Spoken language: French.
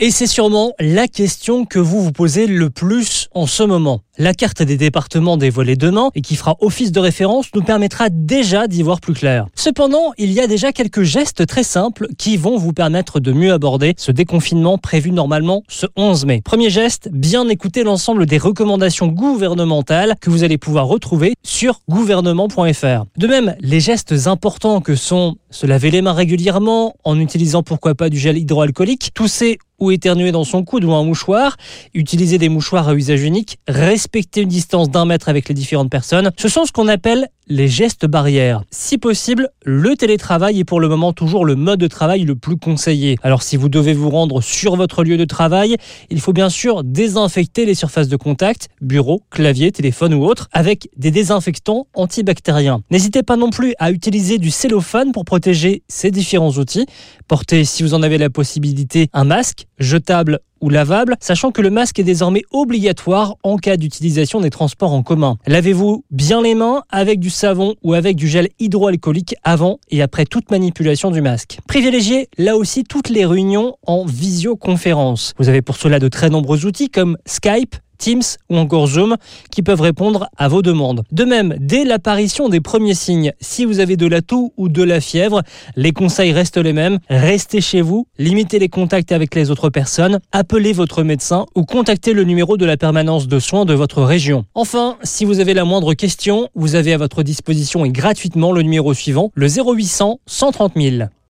Et c'est sûrement la question que vous vous posez le plus en ce moment. La carte des départements dévoilée demain et qui fera office de référence nous permettra déjà d'y voir plus clair. Cependant, il y a déjà quelques gestes très simples qui vont vous permettre de mieux aborder ce déconfinement prévu normalement ce 11 mai. Premier geste, bien écouter l'ensemble des recommandations gouvernementales que vous allez pouvoir retrouver sur gouvernement.fr. De même, les gestes importants que sont se laver les mains régulièrement en utilisant pourquoi pas du gel hydroalcoolique, tousser ou éternuer dans son coude ou un mouchoir, utiliser des mouchoirs à usage unique, respecter une distance d'un mètre avec les différentes personnes, ce sont ce qu'on appelle les gestes barrières. Si possible, le télétravail est pour le moment toujours le mode de travail le plus conseillé. Alors si vous devez vous rendre sur votre lieu de travail, il faut bien sûr désinfecter les surfaces de contact, bureau, clavier, téléphone ou autre, avec des désinfectants antibactériens. N'hésitez pas non plus à utiliser du cellophane pour protéger ces différents outils. Portez, si vous en avez la possibilité, un masque jetable ou lavable, sachant que le masque est désormais obligatoire en cas d'utilisation des transports en commun. Lavez-vous bien les mains avec du savon ou avec du gel hydroalcoolique avant et après toute manipulation du masque. Privilégiez là aussi toutes les réunions en visioconférence. Vous avez pour cela de très nombreux outils comme Skype, Teams ou encore Zoom qui peuvent répondre à vos demandes. De même, dès l'apparition des premiers signes, si vous avez de la toux ou de la fièvre, les conseils restent les mêmes. Restez chez vous, limitez les contacts avec les autres personnes, appelez votre médecin ou contactez le numéro de la permanence de soins de votre région. Enfin, si vous avez la moindre question, vous avez à votre disposition et gratuitement le numéro suivant, le 0800 130 000.